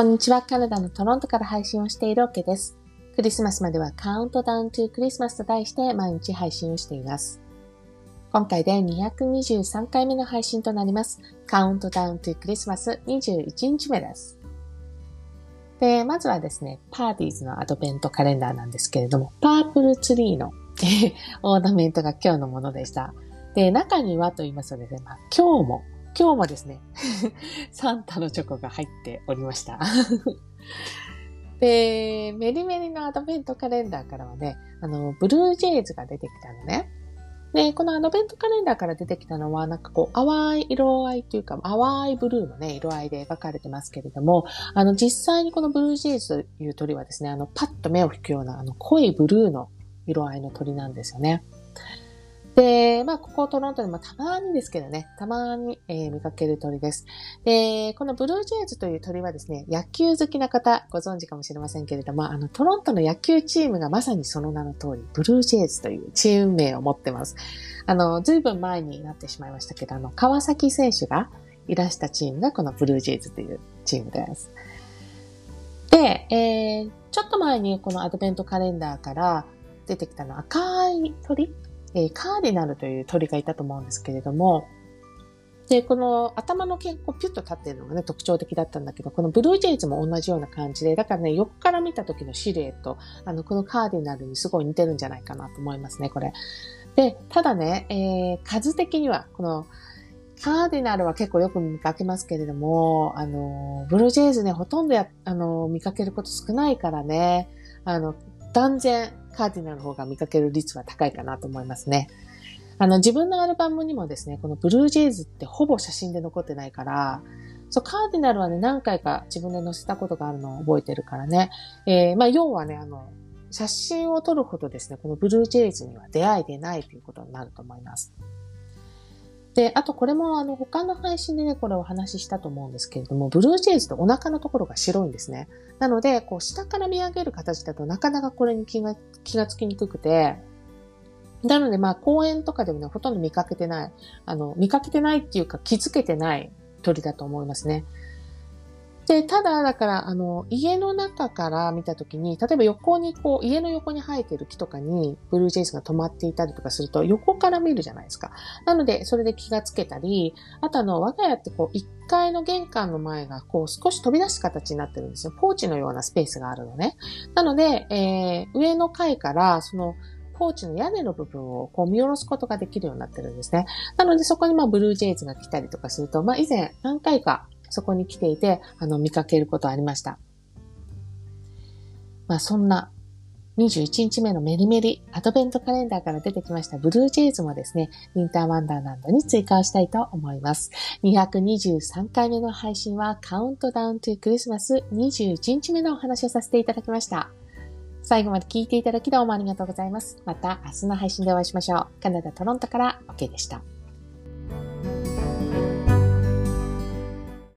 こんにちは。カナダのトロントから配信をしているオケです。クリスマスまではカウントダウントゥークリスマスと題して毎日配信をしています。今回で223回目の配信となります。カウントダウントゥークリスマス21日目です。で、まずはですね、パーティーズのアドベントカレンダーなんですけれども、パープルツリーの オーナメントが今日のものでした。で、中にはと言いますとですね、まあ、今日も今日もですね、サンタのチョコが入っておりました。で、メリメリのアドベントカレンダーからはね、あの、ブルージェイズが出てきたのね。で、このアドベントカレンダーから出てきたのは、なんかこう、淡い色合いというか、淡いブルーのね、色合いで描かれてますけれども、あの、実際にこのブルージェイズという鳥はですね、あの、パッと目を引くような、あの、濃いブルーの色合いの鳥なんですよね。で、まあ、ここトロントでもたまにですけどね、たまに、えー、見かける鳥です。で、このブルージェイズという鳥はですね、野球好きな方ご存知かもしれませんけれども、あの、トロントの野球チームがまさにその名の通り、ブルージェイズというチーム名を持ってます。あの、ずいぶん前になってしまいましたけど、あの、川崎選手がいらしたチームがこのブルージェイズというチームです。で、えー、ちょっと前にこのアドベントカレンダーから出てきたの赤い鳥えー、カーディナルという鳥がいたと思うんですけれども、で、この頭の毛こうピュッと立っているのがね、特徴的だったんだけど、このブルージェイズも同じような感じで、だからね、横から見た時のシルエット、あの、このカーディナルにすごい似てるんじゃないかなと思いますね、これ。で、ただね、えー、数的には、この、カーディナルは結構よく見かけますけれども、あの、ブルージェイズね、ほとんどや、あの、見かけること少ないからね、あの、断然カーディナルの方が見かける率は高いかなと思いますね。あの、自分のアルバムにもですね、このブルージェイズってほぼ写真で残ってないから、そう、カーディナルはね、何回か自分で載せたことがあるのを覚えてるからね。えー、まあ、要はね、あの、写真を撮るほどですね、このブルージェイズには出会いでないということになると思います。で、あとこれもあの他の配信でね、これお話ししたと思うんですけれども、ブルージェイズとお腹のところが白いんですね。なので、こう下から見上げる形だとなかなかこれに気が気がつきにくくて、なのでまあ公園とかでもね、ほとんど見かけてない、あの、見かけてないっていうか気づけてない鳥だと思いますね。で、ただ、だから、あの、家の中から見たときに、例えば横にこう、家の横に生えてる木とかに、ブルージェイズが止まっていたりとかすると、横から見るじゃないですか。なので、それで気がつけたり、あとあの、我が家ってこう、1階の玄関の前が、こう、少し飛び出す形になってるんですよ。ポーチのようなスペースがあるのね。なので、えー、上の階から、その、ポーチの屋根の部分をこう見下ろすことができるようになってるんですね。なのでそこにまあブルージェイズが来たりとかすると、まあ以前何回かそこに来ていて、あの、見かけることありました。まあ、そんな21日目のメリメリアドベントカレンダーから出てきましたブルージェイズもですね、ウィンターワンダーランドに追加をしたいと思います。223回目の配信はカウントダウントゥクリスマス21日目のお話をさせていただきました。最後まで聞いていただきどうもありがとうございます。また明日の配信でお会いしましょう。カナダ・トロントから OK でした。